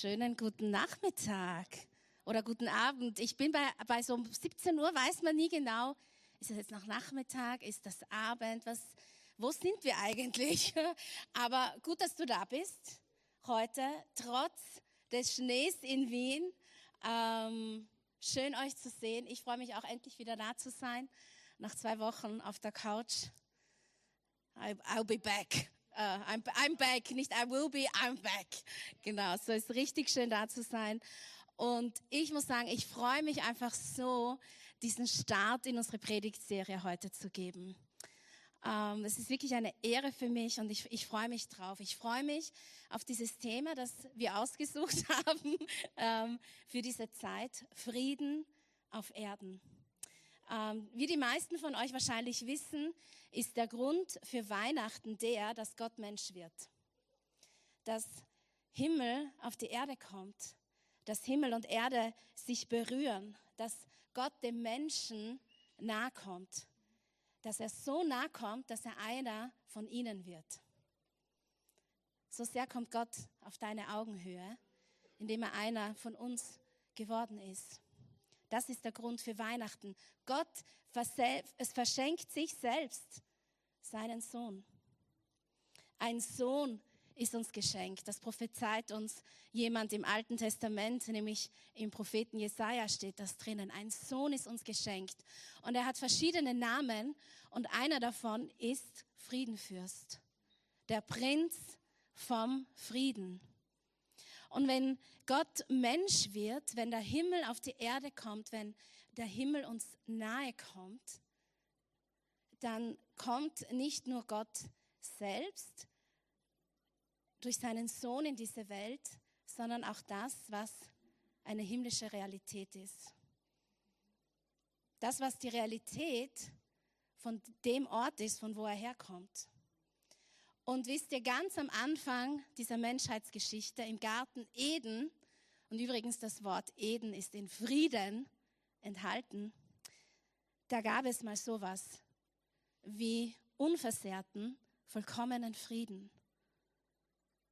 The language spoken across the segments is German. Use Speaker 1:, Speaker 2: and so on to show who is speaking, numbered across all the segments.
Speaker 1: Schönen guten Nachmittag oder guten Abend. Ich bin bei, bei so 17 Uhr, weiß man nie genau, ist es jetzt noch Nachmittag, ist das Abend, was, wo sind wir eigentlich? Aber gut, dass du da bist heute, trotz des Schnees in Wien. Ähm, schön euch zu sehen. Ich freue mich auch endlich wieder da zu sein. Nach zwei Wochen auf der Couch. I'll be back. Uh, I'm, I'm back, nicht I will be, I'm back. Genau, so ist richtig schön da zu sein. Und ich muss sagen, ich freue mich einfach so, diesen Start in unsere Predigtserie heute zu geben. Ähm, es ist wirklich eine Ehre für mich und ich, ich freue mich drauf. Ich freue mich auf dieses Thema, das wir ausgesucht haben ähm, für diese Zeit. Frieden auf Erden. Ähm, wie die meisten von euch wahrscheinlich wissen, ist der Grund für Weihnachten der, dass Gott Mensch wird. Dass Himmel auf die Erde kommt, dass Himmel und Erde sich berühren, dass Gott dem Menschen nahe kommt, dass er so nahe kommt, dass er einer von ihnen wird. So sehr kommt Gott auf deine Augenhöhe, indem er einer von uns geworden ist. Das ist der Grund für Weihnachten. Gott es verschenkt sich selbst seinen Sohn. Ein Sohn ist uns geschenkt. Das prophezeit uns jemand im Alten Testament, nämlich im Propheten Jesaja steht das drinnen. Ein Sohn ist uns geschenkt. Und er hat verschiedene Namen und einer davon ist Friedenfürst. Der Prinz vom Frieden. Und wenn Gott Mensch wird, wenn der Himmel auf die Erde kommt, wenn der Himmel uns nahe kommt, dann kommt nicht nur Gott selbst durch seinen Sohn in diese Welt, sondern auch das, was eine himmlische Realität ist. Das, was die Realität von dem Ort ist, von wo er herkommt. Und wisst ihr, ganz am Anfang dieser Menschheitsgeschichte im Garten Eden, und übrigens das Wort Eden ist in Frieden enthalten, da gab es mal sowas wie unversehrten, vollkommenen Frieden.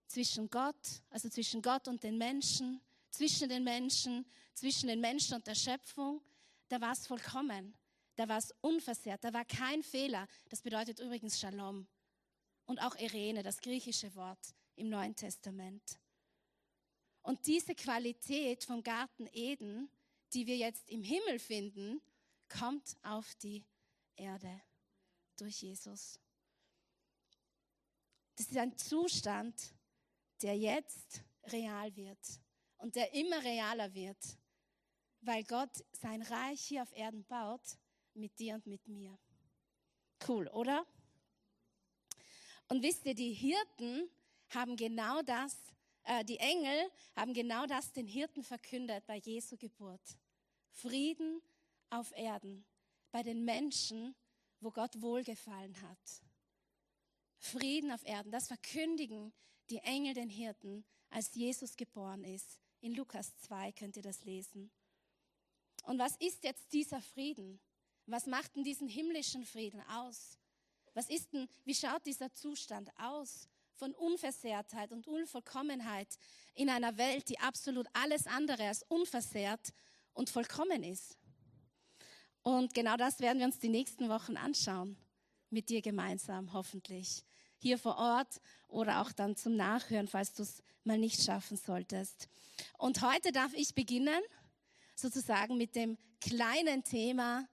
Speaker 1: Zwischen Gott, also zwischen Gott und den Menschen, zwischen den Menschen, zwischen den Menschen und der Schöpfung, da war es vollkommen, da war es unversehrt, da war kein Fehler. Das bedeutet übrigens Shalom und auch Irene, das griechische Wort im Neuen Testament. Und diese Qualität vom Garten Eden, die wir jetzt im Himmel finden, kommt auf die Erde durch Jesus. Das ist ein Zustand, der jetzt real wird und der immer realer wird, weil Gott sein Reich hier auf Erden baut mit dir und mit mir. Cool, oder? Und wisst ihr, die Hirten haben genau das, äh, die Engel haben genau das den Hirten verkündet bei Jesu Geburt. Frieden auf Erden, bei den Menschen, wo Gott wohlgefallen hat. Frieden auf Erden, das verkündigen die Engel den Hirten, als Jesus geboren ist. In Lukas 2 könnt ihr das lesen. Und was ist jetzt dieser Frieden? Was macht denn diesen himmlischen Frieden aus? Was ist denn, wie schaut dieser Zustand aus von Unversehrtheit und Unvollkommenheit in einer Welt, die absolut alles andere als unversehrt und vollkommen ist? Und genau das werden wir uns die nächsten Wochen anschauen, mit dir gemeinsam, hoffentlich. Hier vor Ort oder auch dann zum Nachhören, falls du es mal nicht schaffen solltest. Und heute darf ich beginnen, sozusagen mit dem kleinen Thema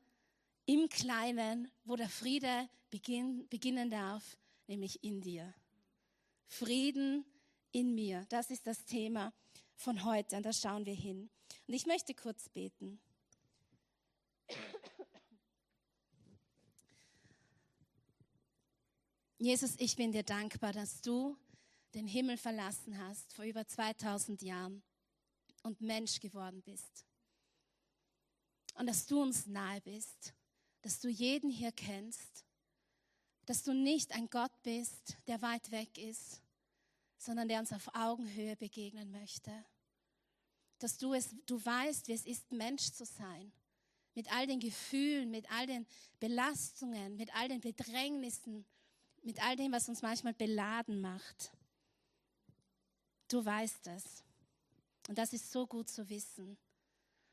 Speaker 1: im Kleinen, wo der Friede beginn, beginnen darf, nämlich in dir. Frieden in mir, das ist das Thema von heute und da schauen wir hin. Und ich möchte kurz beten. Jesus, ich bin dir dankbar, dass du den Himmel verlassen hast vor über 2000 Jahren und Mensch geworden bist. Und dass du uns nahe bist dass du jeden hier kennst, dass du nicht ein Gott bist, der weit weg ist, sondern der uns auf Augenhöhe begegnen möchte. Dass du es, du weißt, wie es ist, Mensch zu sein. Mit all den Gefühlen, mit all den Belastungen, mit all den Bedrängnissen, mit all dem, was uns manchmal beladen macht. Du weißt es. Und das ist so gut zu wissen.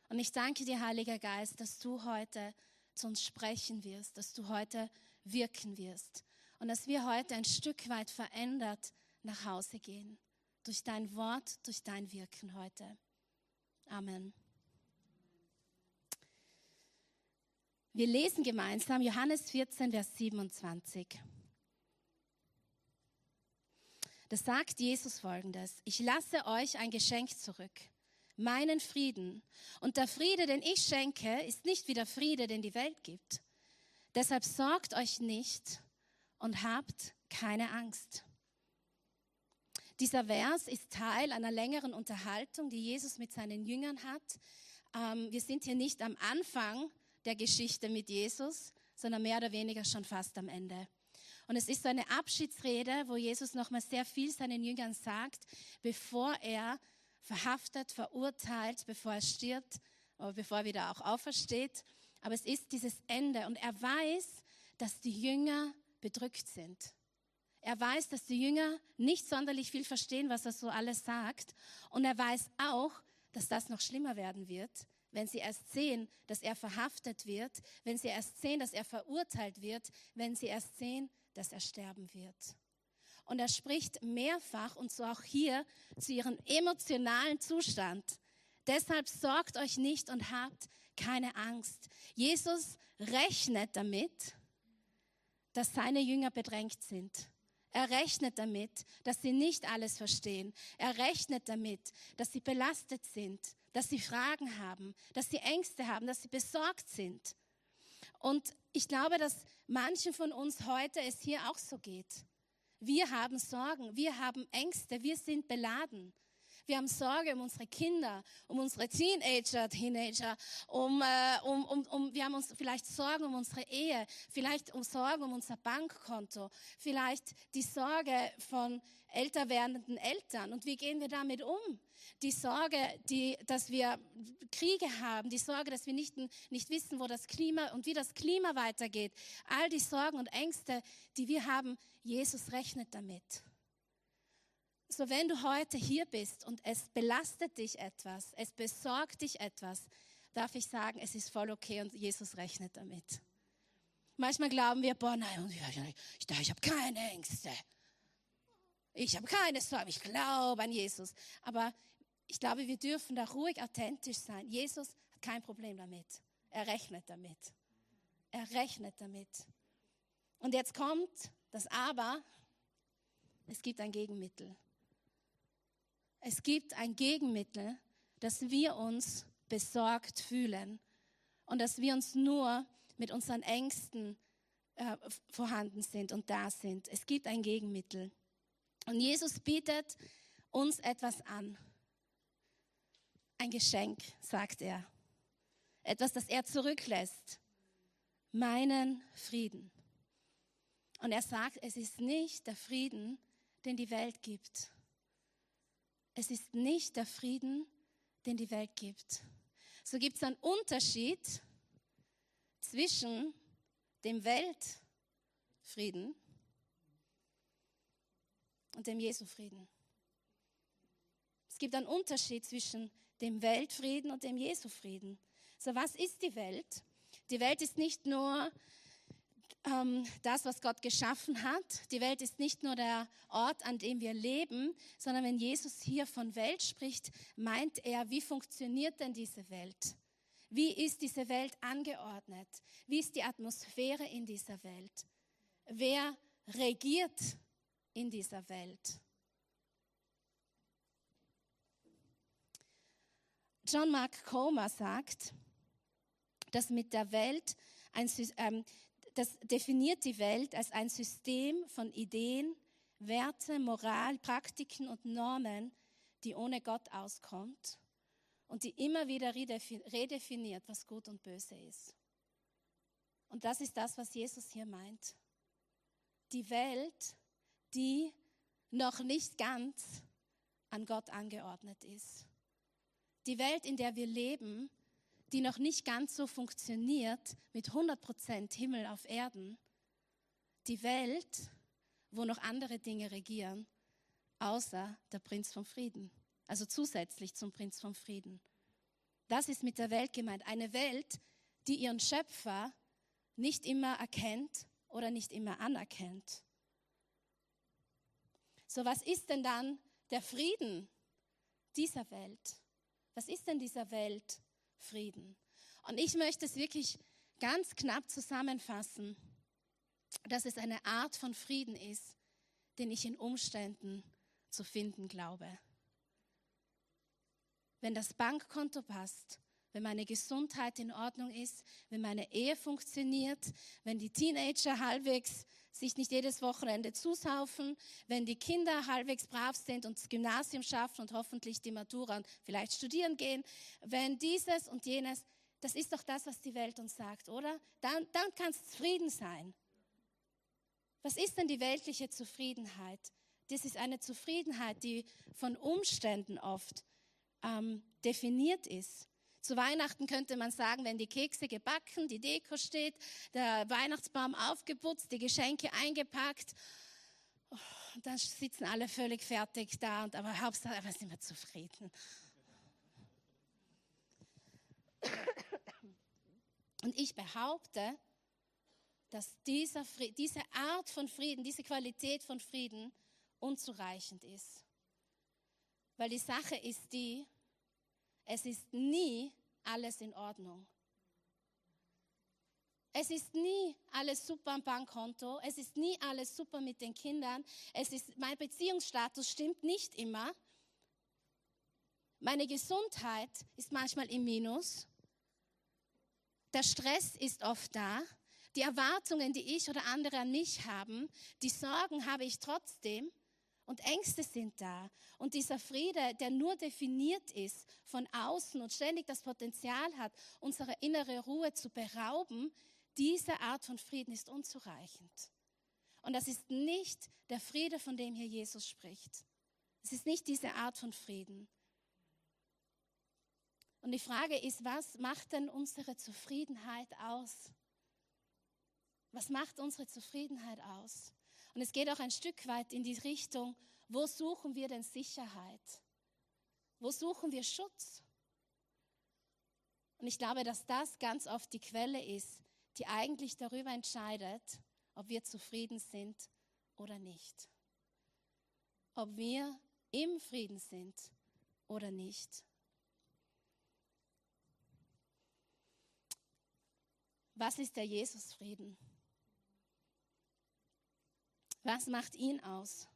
Speaker 1: Und ich danke dir, Heiliger Geist, dass du heute zu uns sprechen wirst, dass du heute wirken wirst und dass wir heute ein Stück weit verändert nach Hause gehen. Durch dein Wort, durch dein Wirken heute. Amen. Wir lesen gemeinsam Johannes 14, Vers 27. Da sagt Jesus folgendes, ich lasse euch ein Geschenk zurück, meinen Frieden. Und der Friede, den ich schenke, ist nicht wie der Friede, den die Welt gibt. Deshalb sorgt euch nicht und habt keine Angst. Dieser Vers ist Teil einer längeren Unterhaltung, die Jesus mit seinen Jüngern hat. Ähm, wir sind hier nicht am Anfang der Geschichte mit Jesus, sondern mehr oder weniger schon fast am Ende. Und es ist so eine Abschiedsrede, wo Jesus nochmal sehr viel seinen Jüngern sagt, bevor er verhaftet, verurteilt, bevor er stirbt, aber bevor er wieder auch aufersteht. Aber es ist dieses Ende und er weiß, dass die Jünger bedrückt sind. Er weiß, dass die Jünger nicht sonderlich viel verstehen, was er so alles sagt. Und er weiß auch, dass das noch schlimmer werden wird, wenn sie erst sehen, dass er verhaftet wird, wenn sie erst sehen, dass er verurteilt wird, wenn sie erst sehen, dass er sterben wird. Und er spricht mehrfach und so auch hier zu ihrem emotionalen Zustand. Deshalb sorgt euch nicht und habt keine Angst. Jesus rechnet damit, dass seine Jünger bedrängt sind. Er rechnet damit, dass sie nicht alles verstehen. Er rechnet damit, dass sie belastet sind, dass sie Fragen haben, dass sie Ängste haben, dass sie besorgt sind. Und ich glaube, dass manchen von uns heute es hier auch so geht. Wir haben Sorgen, wir haben Ängste, wir sind beladen. Wir haben Sorge um unsere Kinder, um unsere Teenager, Teenager, um, äh, um, um, um, wir haben uns vielleicht Sorgen um unsere Ehe, vielleicht um Sorgen um unser Bankkonto, vielleicht die Sorge von älter werdenden Eltern. Und wie gehen wir damit um? Die Sorge, die, dass wir Kriege haben, die Sorge, dass wir nicht, nicht wissen, wo das Klima und wie das Klima weitergeht. All die Sorgen und Ängste, die wir haben, Jesus rechnet damit. So wenn du heute hier bist und es belastet dich etwas, es besorgt dich etwas, darf ich sagen, es ist voll okay und Jesus rechnet damit. Manchmal glauben wir, boah, nein, ich, ich habe keine Ängste. Ich habe keine Sorge, ich glaube an Jesus. Aber ich glaube, wir dürfen da ruhig authentisch sein. Jesus hat kein Problem damit. Er rechnet damit. Er rechnet damit. Und jetzt kommt das Aber. Es gibt ein Gegenmittel. Es gibt ein Gegenmittel, dass wir uns besorgt fühlen und dass wir uns nur mit unseren Ängsten äh, vorhanden sind und da sind. Es gibt ein Gegenmittel. Und Jesus bietet uns etwas an. Ein Geschenk, sagt er. Etwas, das er zurücklässt. Meinen Frieden. Und er sagt, es ist nicht der Frieden, den die Welt gibt. Es ist nicht der Frieden, den die Welt gibt. So gibt es einen Unterschied zwischen dem Weltfrieden und dem Jesu-Frieden. Es gibt einen Unterschied zwischen dem Weltfrieden und dem Jesu-Frieden. So, was ist die Welt? Die Welt ist nicht nur ähm, das, was Gott geschaffen hat. Die Welt ist nicht nur der Ort, an dem wir leben, sondern wenn Jesus hier von Welt spricht, meint er, wie funktioniert denn diese Welt? Wie ist diese Welt angeordnet? Wie ist die Atmosphäre in dieser Welt? Wer regiert in dieser Welt. John Mark Comer sagt, dass mit der Welt ein, ähm, das definiert die Welt als ein System von Ideen, Werte, Moral, Praktiken und Normen, die ohne Gott auskommt und die immer wieder redefiniert, was gut und böse ist. Und das ist das, was Jesus hier meint. Die Welt die noch nicht ganz an Gott angeordnet ist. Die Welt, in der wir leben, die noch nicht ganz so funktioniert mit 100% Himmel auf Erden. Die Welt, wo noch andere Dinge regieren, außer der Prinz vom Frieden, also zusätzlich zum Prinz vom Frieden. Das ist mit der Welt gemeint. Eine Welt, die ihren Schöpfer nicht immer erkennt oder nicht immer anerkennt. So, was ist denn dann der Frieden dieser Welt? Was ist denn dieser Welt Frieden? Und ich möchte es wirklich ganz knapp zusammenfassen, dass es eine Art von Frieden ist, den ich in Umständen zu finden glaube. Wenn das Bankkonto passt, wenn meine Gesundheit in Ordnung ist, wenn meine Ehe funktioniert, wenn die Teenager halbwegs sich nicht jedes Wochenende zusaufen, wenn die Kinder halbwegs brav sind und das Gymnasium schaffen und hoffentlich die Matura und vielleicht studieren gehen, wenn dieses und jenes, das ist doch das, was die Welt uns sagt, oder? Dann, dann kann es zufrieden sein. Was ist denn die weltliche Zufriedenheit? Das ist eine Zufriedenheit, die von Umständen oft ähm, definiert ist. Zu Weihnachten könnte man sagen, wenn die Kekse gebacken, die Deko steht, der Weihnachtsbaum aufgeputzt, die Geschenke eingepackt, oh, dann sitzen alle völlig fertig da und aber Hauptsache, wir sind wir zufrieden. Und ich behaupte, dass dieser Frieden, diese Art von Frieden, diese Qualität von Frieden unzureichend ist. Weil die Sache ist die, es ist nie alles in Ordnung. Es ist nie alles super am Bankkonto. Es ist nie alles super mit den Kindern. Es ist, mein Beziehungsstatus stimmt nicht immer. Meine Gesundheit ist manchmal im Minus. Der Stress ist oft da. Die Erwartungen, die ich oder andere an mich haben, die Sorgen habe ich trotzdem und Ängste sind da. Und dieser Friede, der nur definiert ist von außen und ständig das Potenzial hat, unsere innere Ruhe zu berauben, diese Art von Frieden ist unzureichend. Und das ist nicht der Friede, von dem hier Jesus spricht. Es ist nicht diese Art von Frieden. Und die Frage ist, was macht denn unsere Zufriedenheit aus? Was macht unsere Zufriedenheit aus? Und es geht auch ein Stück weit in die Richtung, wo suchen wir denn Sicherheit? Wo suchen wir Schutz? Und ich glaube, dass das ganz oft die Quelle ist, die eigentlich darüber entscheidet, ob wir zufrieden sind oder nicht. Ob wir im Frieden sind oder nicht. Was ist der Jesusfrieden? Was macht ihn aus?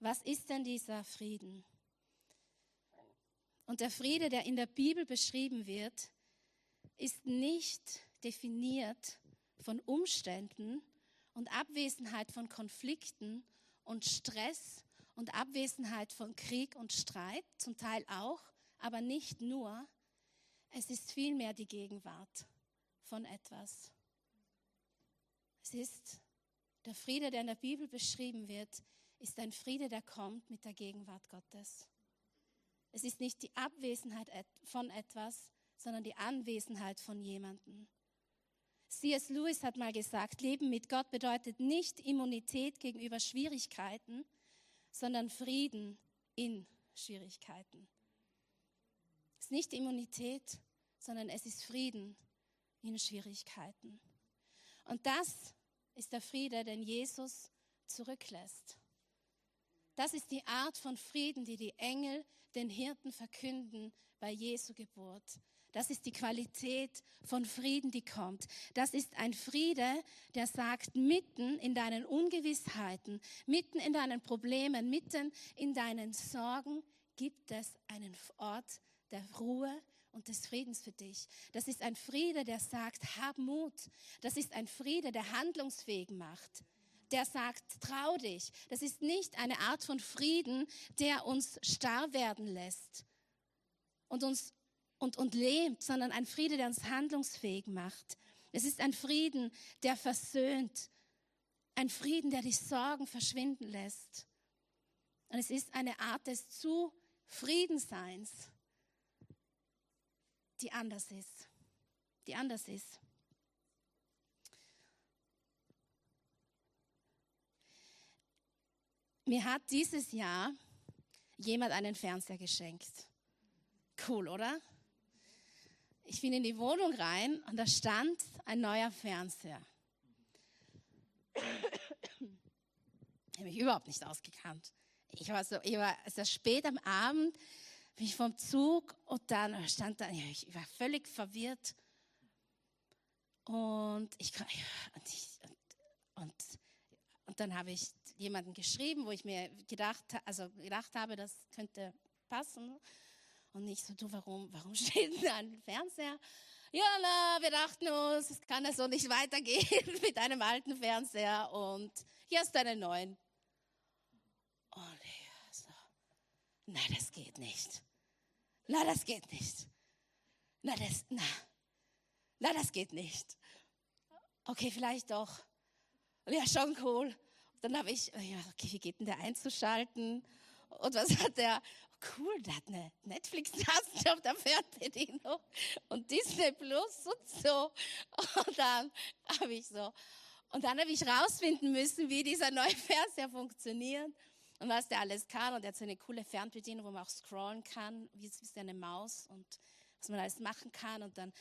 Speaker 1: Was ist denn dieser Frieden? Und der Friede, der in der Bibel beschrieben wird, ist nicht definiert von Umständen und Abwesenheit von Konflikten und Stress und Abwesenheit von Krieg und Streit, zum Teil auch, aber nicht nur. Es ist vielmehr die Gegenwart von etwas. Es ist der Friede, der in der Bibel beschrieben wird, ist ein Friede, der kommt mit der Gegenwart Gottes. Es ist nicht die Abwesenheit von etwas, sondern die Anwesenheit von jemandem. C.S. Lewis hat mal gesagt, Leben mit Gott bedeutet nicht Immunität gegenüber Schwierigkeiten, sondern Frieden in Schwierigkeiten. Es ist nicht Immunität, sondern es ist Frieden in Schwierigkeiten. Und das ist der Friede, den Jesus zurücklässt. Das ist die Art von Frieden, die die Engel den Hirten verkünden bei Jesu Geburt. Das ist die Qualität von Frieden, die kommt. Das ist ein Friede, der sagt, mitten in deinen Ungewissheiten, mitten in deinen Problemen, mitten in deinen Sorgen gibt es einen Ort der Ruhe, und des Friedens für dich. Das ist ein Friede, der sagt, hab Mut. Das ist ein Friede, der handlungsfähig macht. Der sagt, trau dich. Das ist nicht eine Art von Frieden, der uns starr werden lässt und uns und, und lähmt, sondern ein Friede, der uns handlungsfähig macht. Es ist ein Frieden, der versöhnt. Ein Frieden, der die Sorgen verschwinden lässt. Und es ist eine Art des Zufriedenseins die anders ist. Die anders ist. Mir hat dieses Jahr jemand einen Fernseher geschenkt. Cool, oder? Ich bin in die Wohnung rein und da stand ein neuer Fernseher. Ich habe mich überhaupt nicht ausgekannt. Ich war so, ich war also spät am Abend, bin ich vom Zug und dann stand da, ich war völlig verwirrt. Und ich, und, ich, und, und, und dann habe ich jemanden geschrieben, wo ich mir gedacht, also gedacht habe, das könnte passen. Und ich so, du, warum, warum steht da ein Fernseher? Ja, na, wir dachten uns, es kann ja so nicht weitergehen mit einem alten Fernseher und hier ist deine neuen. Und ich so, na, das geht nicht. Na, das geht nicht. Na, das, na, na, das geht nicht. Okay, vielleicht doch. Ja, schon cool. Dann habe ich, ja, okay, wie geht denn der einzuschalten? Und was hat der? cool, der hat eine Netflix-Taste auf der Fernbedienung und Disney Plus und so. Und dann habe ich so, und dann habe ich rausfinden müssen, wie dieser neue Fernseher funktioniert und was der alles kann. Und er hat so eine coole Fernbedienung, wo man auch scrollen kann, wie ist eine Maus und was man alles machen kann. Und dann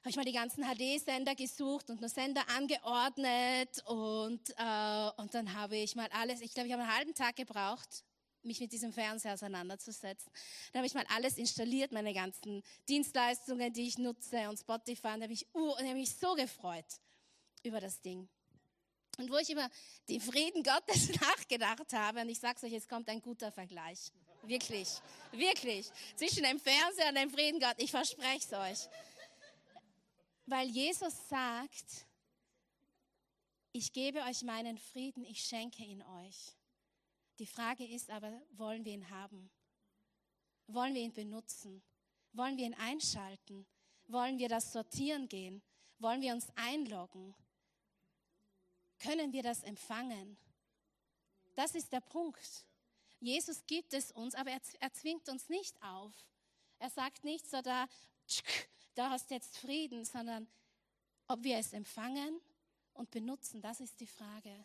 Speaker 1: habe ich mal die ganzen HD-Sender gesucht und nur Sender angeordnet und, äh, und dann habe ich mal alles, ich glaube, ich habe einen halben Tag gebraucht, mich mit diesem Fernseher auseinanderzusetzen. Da habe ich mal alles installiert, meine ganzen Dienstleistungen, die ich nutze und Spotify. Und da habe ich, uh, habe mich so gefreut über das Ding. Und wo ich über den Frieden Gottes nachgedacht habe, und ich sage es euch, es kommt ein guter Vergleich. Wirklich, wirklich. Zwischen dem Fernseher und dem Frieden Gottes. Ich verspreche es euch. Weil Jesus sagt, ich gebe euch meinen Frieden, ich schenke ihn euch. Die Frage ist aber, wollen wir ihn haben? Wollen wir ihn benutzen? Wollen wir ihn einschalten? Wollen wir das sortieren gehen? Wollen wir uns einloggen? Können wir das empfangen? Das ist der Punkt. Jesus gibt es uns, aber er, zwingt uns nicht auf. Er sagt nicht so da, da hast jetzt Frieden, sondern ob wir es empfangen und benutzen, das ist die Frage.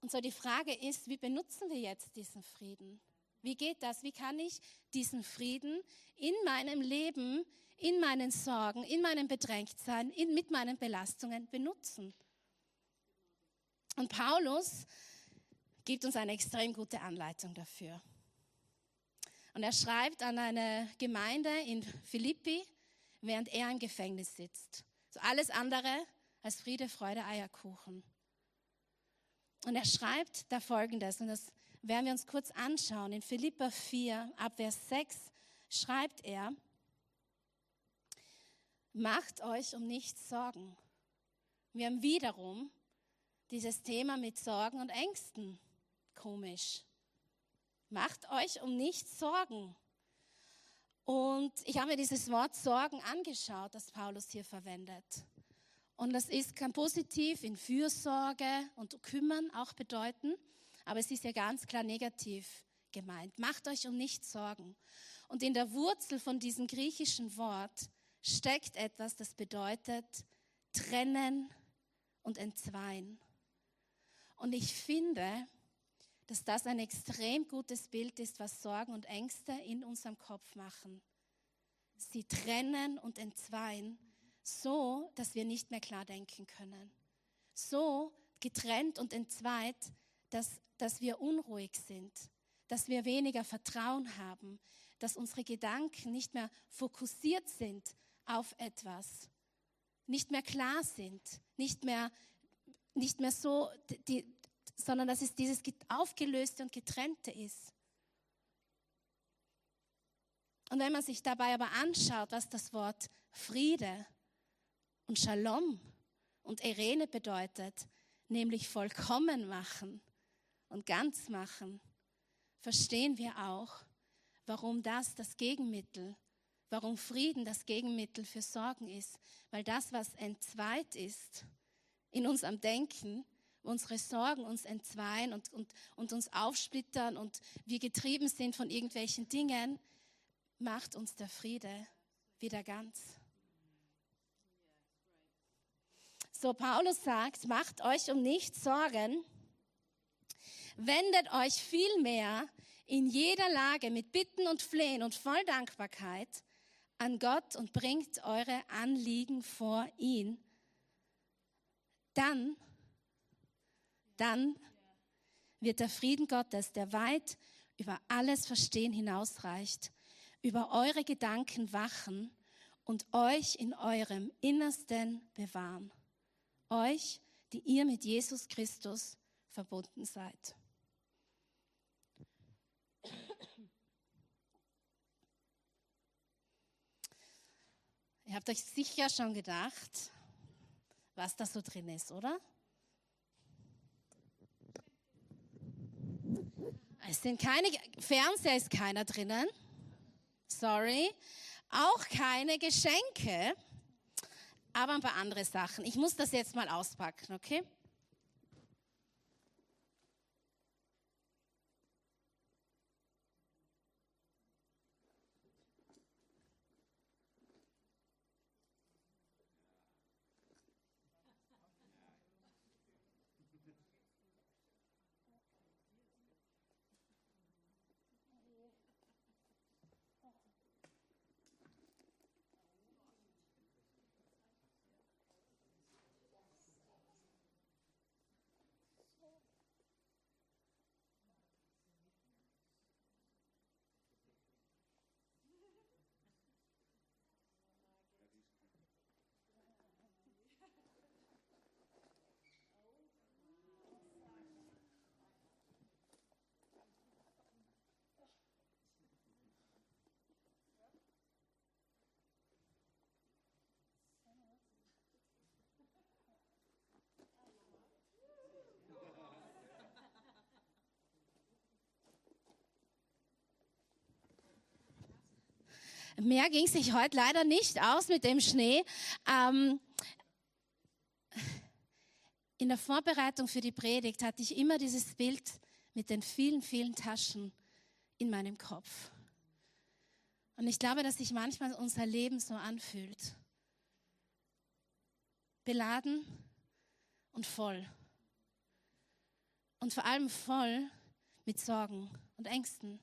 Speaker 1: Und so die Frage ist, wie benutzen wir jetzt diesen Frieden? Wie geht das? Wie kann ich diesen Frieden in meinem Leben, in meinen Sorgen, in meinem Bedrängtsein, in, mit meinen Belastungen benutzen? Und Paulus gibt uns eine extrem gute Anleitung dafür. Und er schreibt an eine Gemeinde in Philippi, während er im Gefängnis sitzt. So alles andere als Friede, Freude, Eierkuchen. Und er schreibt da Folgendes, und das werden wir uns kurz anschauen. In Philippa 4, ab Vers 6 schreibt er, macht euch um nichts Sorgen. Wir haben wiederum dieses Thema mit Sorgen und Ängsten. Komisch. Macht euch um nichts Sorgen. Und ich habe mir dieses Wort Sorgen angeschaut, das Paulus hier verwendet. Und das ist, kann positiv in Fürsorge und Kümmern auch bedeuten, aber es ist ja ganz klar negativ gemeint. Macht euch um nichts Sorgen. Und in der Wurzel von diesem griechischen Wort steckt etwas, das bedeutet trennen und entzweien. Und ich finde, dass das ein extrem gutes Bild ist, was Sorgen und Ängste in unserem Kopf machen. Sie trennen und entzweien so, dass wir nicht mehr klar denken können. So getrennt und entzweit, dass, dass wir unruhig sind, dass wir weniger Vertrauen haben, dass unsere Gedanken nicht mehr fokussiert sind auf etwas, nicht mehr klar sind, nicht mehr, nicht mehr so, die, sondern dass es dieses Aufgelöste und Getrennte ist. Und wenn man sich dabei aber anschaut, was das Wort Friede und Shalom und Irene bedeutet, nämlich vollkommen machen und ganz machen, verstehen wir auch, warum das das Gegenmittel, warum Frieden das Gegenmittel für Sorgen ist. Weil das, was entzweit ist in unserem Denken, unsere Sorgen uns entzweien und, und, und uns aufsplittern und wir getrieben sind von irgendwelchen Dingen, macht uns der Friede wieder ganz. So, Paulus sagt, macht euch um nichts Sorgen. Wendet euch vielmehr in jeder Lage mit Bitten und Flehen und voll Dankbarkeit an Gott und bringt eure Anliegen vor ihn. Dann, dann wird der Frieden Gottes, der weit über alles Verstehen hinausreicht, über eure Gedanken wachen und euch in eurem Innersten bewahren. Euch, die ihr mit Jesus Christus verbunden seid. Ihr habt euch sicher schon gedacht, was da so drin ist, oder? Es sind keine, Fernseher ist keiner drinnen. Sorry. Auch keine Geschenke, aber ein paar andere Sachen. Ich muss das jetzt mal auspacken, okay? Mehr ging sich heute leider nicht aus mit dem Schnee. Ähm, in der Vorbereitung für die Predigt hatte ich immer dieses Bild mit den vielen, vielen Taschen in meinem Kopf. Und ich glaube, dass sich manchmal unser Leben so anfühlt. Beladen und voll. Und vor allem voll mit Sorgen und Ängsten.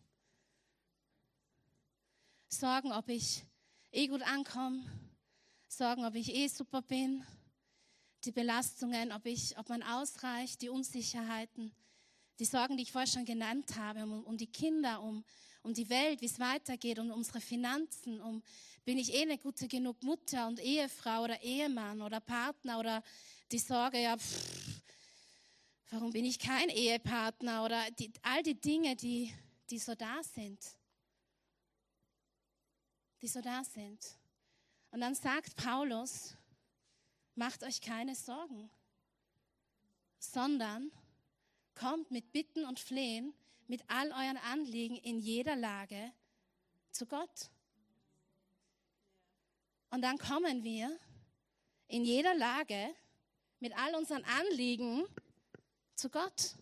Speaker 1: Sorgen, ob ich eh gut ankomme, Sorgen, ob ich eh super bin, die Belastungen, ob, ich, ob man ausreicht, die Unsicherheiten, die Sorgen, die ich vorher schon genannt habe, um, um die Kinder, um, um die Welt, wie es weitergeht, um unsere Finanzen, um bin ich eh eine gute genug Mutter und Ehefrau oder Ehemann oder Partner oder die Sorge, ja, pff, warum bin ich kein Ehepartner oder die, all die Dinge, die, die so da sind die so da sind. Und dann sagt Paulus, macht euch keine Sorgen, sondern kommt mit Bitten und Flehen, mit all euren Anliegen in jeder Lage zu Gott. Und dann kommen wir in jeder Lage mit all unseren Anliegen zu Gott.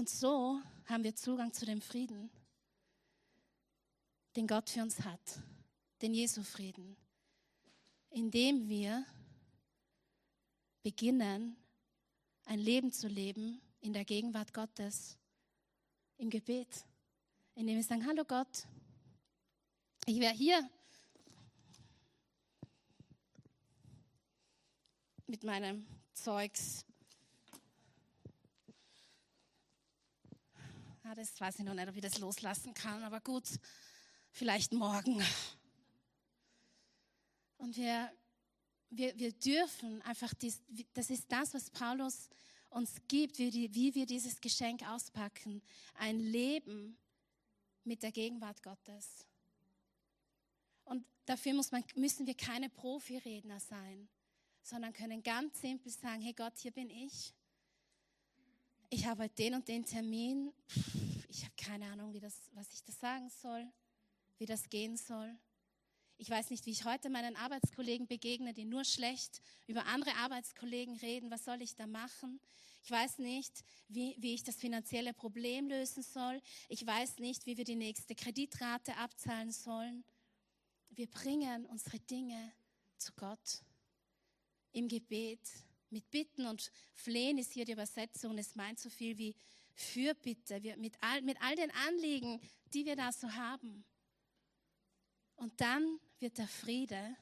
Speaker 1: Und so haben wir Zugang zu dem Frieden, den Gott für uns hat, den Jesu-Frieden, indem wir beginnen, ein Leben zu leben in der Gegenwart Gottes, im Gebet, indem wir sagen, hallo Gott, ich wäre hier mit meinem Zeugs Ja, das weiß ich noch nicht, ob ich das loslassen kann, aber gut, vielleicht morgen. Und wir, wir, wir dürfen einfach, dies, das ist das, was Paulus uns gibt, wie, wie wir dieses Geschenk auspacken. Ein Leben mit der Gegenwart Gottes. Und dafür man, müssen wir keine Profiredner sein, sondern können ganz simpel sagen, hey Gott, hier bin ich ich habe heute den und den Termin. Ich habe keine Ahnung, wie das, was ich da sagen soll, wie das gehen soll. Ich weiß nicht, wie ich heute meinen Arbeitskollegen begegne, die nur schlecht über andere Arbeitskollegen reden. Was soll ich da machen? Ich weiß nicht, wie, wie ich das finanzielle Problem lösen soll. Ich weiß nicht, wie wir die nächste Kreditrate abzahlen sollen. wir bringen unsere Dinge zu Gott im Gebet. Mit Bitten und Flehen ist hier die Übersetzung. Es meint so viel wie Fürbitte, wir, mit, all, mit all den Anliegen, die wir da so haben. Und dann wird der Friede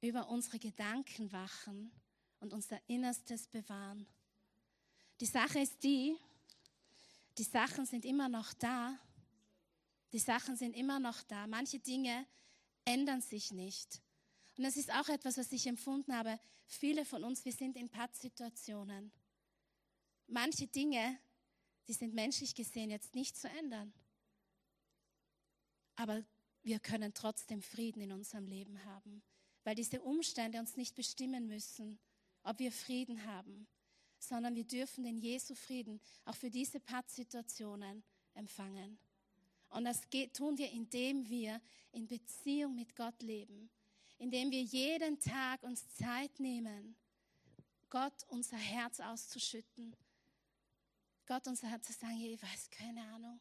Speaker 1: über unsere Gedanken wachen und unser Innerstes bewahren. Die Sache ist die, die Sachen sind immer noch da. Die Sachen sind immer noch da. Manche Dinge ändern sich nicht. Und das ist auch etwas, was ich empfunden habe. Viele von uns, wir sind in Pattsituationen. Manche Dinge, die sind menschlich gesehen jetzt nicht zu ändern. Aber wir können trotzdem Frieden in unserem Leben haben, weil diese Umstände uns nicht bestimmen müssen, ob wir Frieden haben, sondern wir dürfen den Jesu Frieden auch für diese Pattsituationen empfangen. Und das tun wir, indem wir in Beziehung mit Gott leben, indem wir jeden Tag uns Zeit nehmen, Gott unser Herz auszuschütten, Gott unser Herz zu sagen, ich weiß keine Ahnung,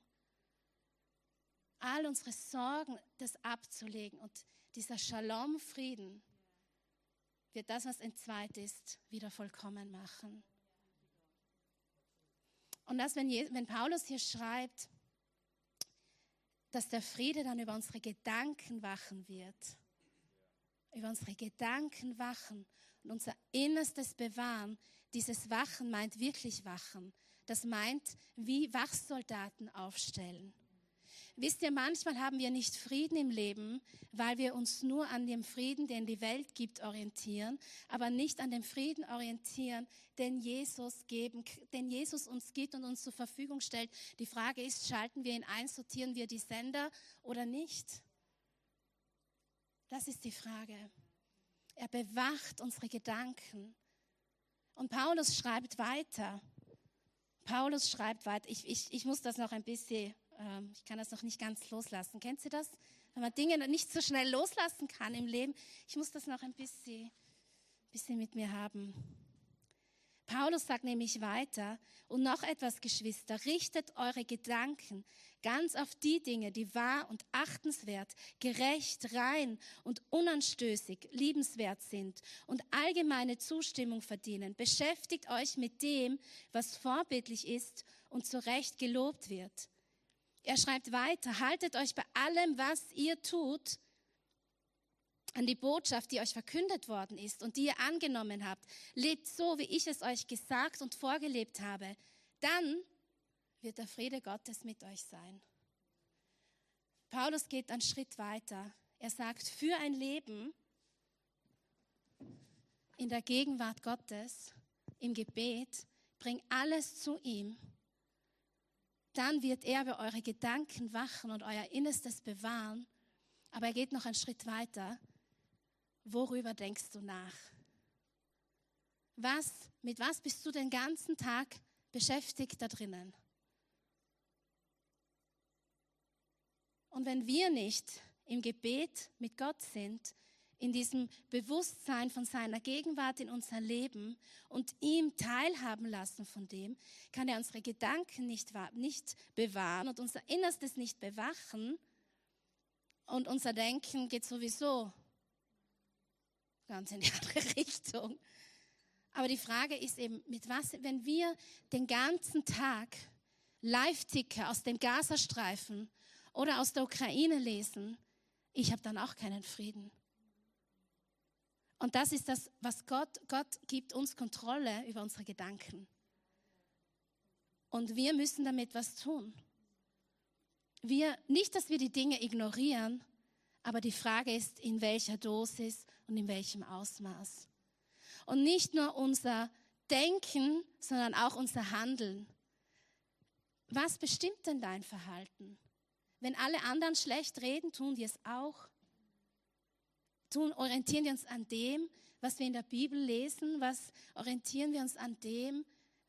Speaker 1: all unsere Sorgen, das abzulegen und dieser Shalom-Frieden wird das, was entzweit ist, wieder vollkommen machen. Und das, wenn, wenn Paulus hier schreibt, dass der Friede dann über unsere Gedanken wachen wird, über unsere Gedanken wachen und unser Innerstes bewahren, dieses Wachen meint wirklich Wachen. Das meint wie Wachsoldaten aufstellen. Wisst ihr, manchmal haben wir nicht Frieden im Leben, weil wir uns nur an dem Frieden, den die Welt gibt, orientieren, aber nicht an dem Frieden orientieren, den Jesus geben, den Jesus uns gibt und uns zur Verfügung stellt. Die Frage ist, schalten wir ihn ein, sortieren wir die Sender oder nicht? Das ist die Frage. Er bewacht unsere Gedanken. Und Paulus schreibt weiter. Paulus schreibt weiter. Ich, ich, ich muss das noch ein bisschen ähm, ich kann das noch nicht ganz loslassen. Kennt ihr das? Wenn man Dinge nicht so schnell loslassen kann im Leben. Ich muss das noch ein bisschen, bisschen mit mir haben. Paulus sagt nämlich weiter, und noch etwas, Geschwister, richtet eure Gedanken ganz auf die Dinge, die wahr und achtenswert, gerecht, rein und unanstößig, liebenswert sind und allgemeine Zustimmung verdienen. Beschäftigt euch mit dem, was vorbildlich ist und zu Recht gelobt wird. Er schreibt weiter, haltet euch bei allem, was ihr tut, an die Botschaft, die euch verkündet worden ist und die ihr angenommen habt. Lebt so, wie ich es euch gesagt und vorgelebt habe. Dann wird der Friede Gottes mit euch sein. Paulus geht einen Schritt weiter. Er sagt, für ein Leben in der Gegenwart Gottes, im Gebet, bring alles zu ihm dann wird er über eure Gedanken wachen und euer Innerstes bewahren. Aber er geht noch einen Schritt weiter. Worüber denkst du nach? Was, mit was bist du den ganzen Tag beschäftigt da drinnen? Und wenn wir nicht im Gebet mit Gott sind, in diesem Bewusstsein von seiner Gegenwart in unser Leben und ihm teilhaben lassen von dem, kann er unsere Gedanken nicht, nicht bewahren und unser Innerstes nicht bewachen. Und unser Denken geht sowieso ganz in die andere Richtung. Aber die Frage ist eben, mit was, wenn wir den ganzen Tag Live-Ticker aus dem Gazastreifen oder aus der Ukraine lesen, ich habe dann auch keinen Frieden. Und das ist das, was Gott, Gott gibt uns Kontrolle über unsere Gedanken. Und wir müssen damit was tun. Wir, nicht, dass wir die Dinge ignorieren, aber die Frage ist, in welcher Dosis und in welchem Ausmaß. Und nicht nur unser Denken, sondern auch unser Handeln. Was bestimmt denn dein Verhalten? Wenn alle anderen schlecht reden, tun die es auch tun, orientieren wir uns an dem, was wir in der Bibel lesen, was orientieren wir uns an dem,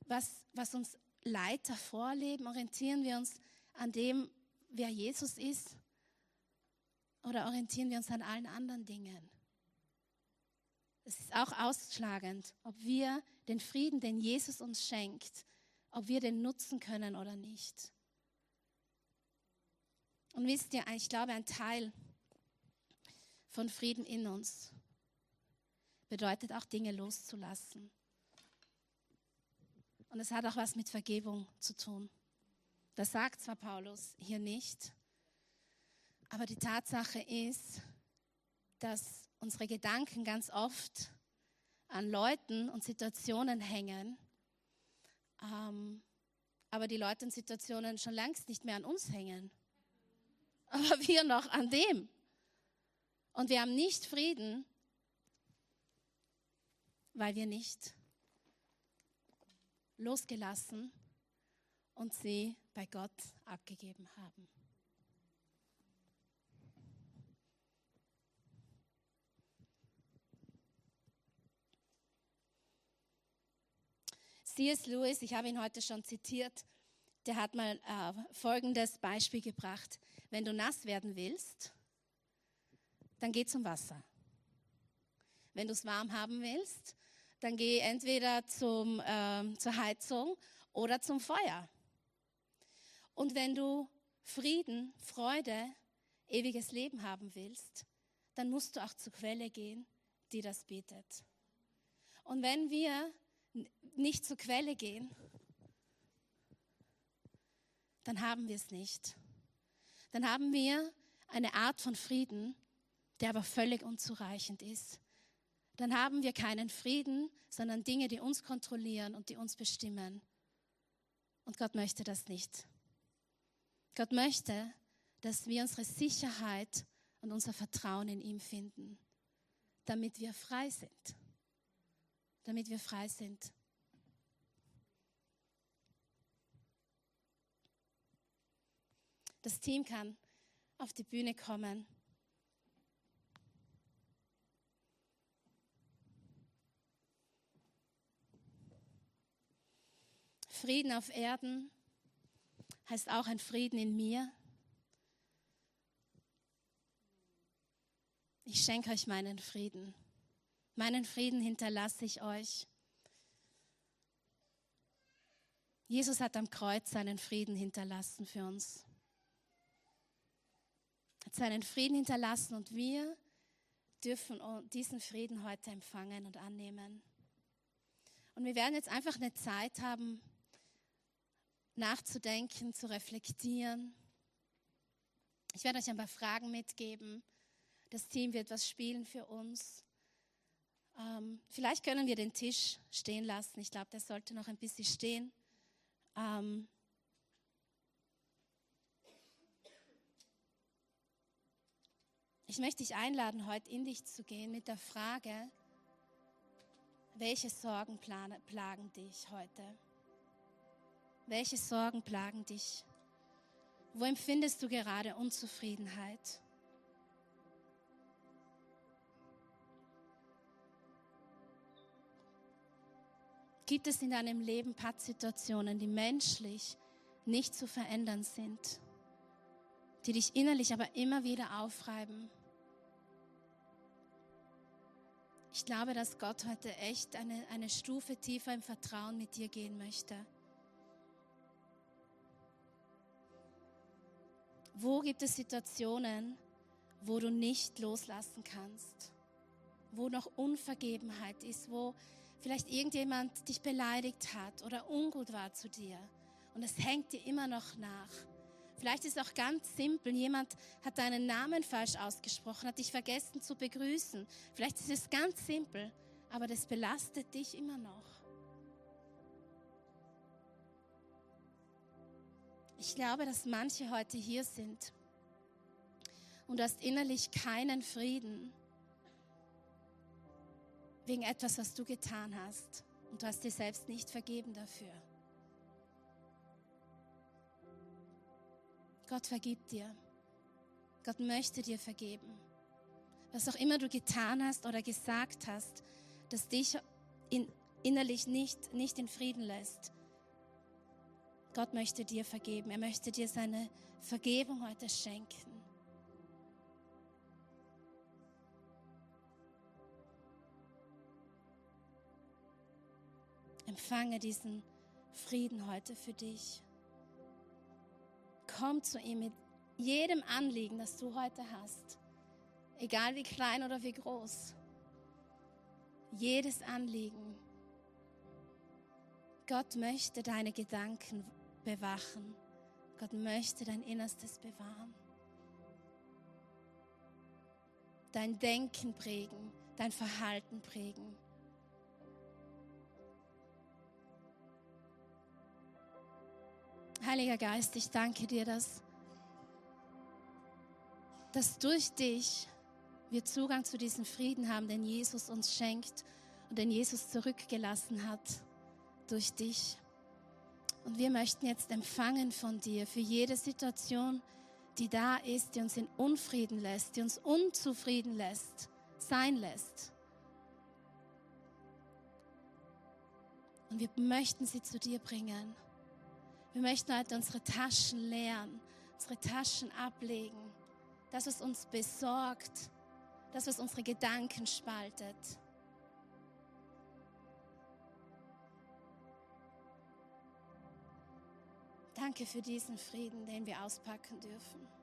Speaker 1: was, was uns Leiter vorleben, orientieren wir uns an dem, wer Jesus ist, oder orientieren wir uns an allen anderen Dingen? Es ist auch ausschlagend, ob wir den Frieden, den Jesus uns schenkt, ob wir den nutzen können oder nicht. Und wisst ihr, ich glaube, ein Teil von Frieden in uns bedeutet auch Dinge loszulassen. Und es hat auch was mit Vergebung zu tun. Das sagt zwar Paulus hier nicht, aber die Tatsache ist, dass unsere Gedanken ganz oft an Leuten und Situationen hängen, ähm, aber die Leute und Situationen schon längst nicht mehr an uns hängen. Aber wir noch an dem. Und wir haben nicht Frieden, weil wir nicht losgelassen und sie bei Gott abgegeben haben. C.S. Lewis, ich habe ihn heute schon zitiert, der hat mal äh, folgendes Beispiel gebracht. Wenn du nass werden willst, dann geh zum Wasser. Wenn du es warm haben willst, dann geh entweder zum, äh, zur Heizung oder zum Feuer. Und wenn du Frieden, Freude, ewiges Leben haben willst, dann musst du auch zur Quelle gehen, die das bietet. Und wenn wir nicht zur Quelle gehen, dann haben wir es nicht. Dann haben wir eine Art von Frieden, der aber völlig unzureichend ist. Dann haben wir keinen Frieden, sondern Dinge, die uns kontrollieren und die uns bestimmen. Und Gott möchte das nicht. Gott möchte, dass wir unsere Sicherheit und unser Vertrauen in ihm finden, damit wir frei sind. Damit wir frei sind. Das Team kann auf die Bühne kommen. Frieden auf Erden heißt auch ein Frieden in mir. Ich schenke euch meinen Frieden. Meinen Frieden hinterlasse ich euch. Jesus hat am Kreuz seinen Frieden hinterlassen für uns. Hat seinen Frieden hinterlassen und wir dürfen diesen Frieden heute empfangen und annehmen. Und wir werden jetzt einfach eine Zeit haben, nachzudenken, zu reflektieren. Ich werde euch ein paar Fragen mitgeben. Das Team wird was spielen für uns. Ähm, vielleicht können wir den Tisch stehen lassen. Ich glaube, der sollte noch ein bisschen stehen. Ähm, ich möchte dich einladen, heute in dich zu gehen mit der Frage, welche Sorgen plagen dich heute? Welche Sorgen plagen dich? Wo empfindest du gerade Unzufriedenheit? Gibt es in deinem Leben Pattsituationen, die menschlich nicht zu verändern sind, die dich innerlich aber immer wieder aufreiben? Ich glaube, dass Gott heute echt eine, eine Stufe tiefer im Vertrauen mit dir gehen möchte. Wo gibt es Situationen, wo du nicht loslassen kannst? Wo noch Unvergebenheit ist, wo vielleicht irgendjemand dich beleidigt hat oder ungut war zu dir und es hängt dir immer noch nach. Vielleicht ist es auch ganz simpel, jemand hat deinen Namen falsch ausgesprochen, hat dich vergessen zu begrüßen. Vielleicht ist es ganz simpel, aber das belastet dich immer noch. Ich glaube, dass manche heute hier sind und du hast innerlich keinen Frieden wegen etwas, was du getan hast und du hast dir selbst nicht vergeben dafür. Gott vergibt dir. Gott möchte dir vergeben. Was auch immer du getan hast oder gesagt hast, das dich in, innerlich nicht, nicht in Frieden lässt, Gott möchte dir vergeben. Er möchte dir seine Vergebung heute schenken. Empfange diesen Frieden heute für dich. Komm zu ihm mit jedem Anliegen, das du heute hast. egal wie klein oder wie groß. Jedes Anliegen. Gott möchte deine Gedanken bewachen. Gott möchte dein Innerstes bewahren. Dein Denken prägen, dein Verhalten prägen. Heiliger Geist, ich danke dir, dass, dass durch dich wir Zugang zu diesem Frieden haben, den Jesus uns schenkt und den Jesus zurückgelassen hat durch dich. Und wir möchten jetzt empfangen von dir für jede Situation, die da ist, die uns in Unfrieden lässt, die uns unzufrieden lässt, sein lässt. Und wir möchten sie zu dir bringen. Wir möchten heute unsere Taschen leeren, unsere Taschen ablegen. Das, was uns besorgt, das, was unsere Gedanken spaltet. Danke für diesen Frieden, den wir auspacken dürfen.